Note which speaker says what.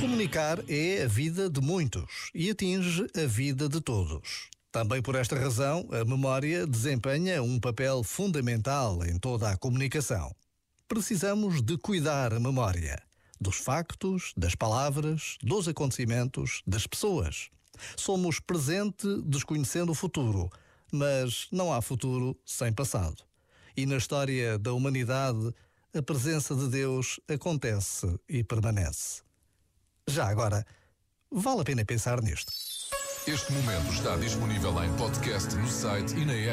Speaker 1: Comunicar é a vida de muitos e atinge a vida de todos. Também por esta razão, a memória desempenha um papel fundamental em toda a comunicação. Precisamos de cuidar a memória dos factos, das palavras, dos acontecimentos, das pessoas. Somos presente desconhecendo o futuro, mas não há futuro sem passado. E na história da humanidade, a presença de Deus acontece e permanece. Já agora, vale a pena pensar nisto.
Speaker 2: Este momento está disponível em podcast no site e na app.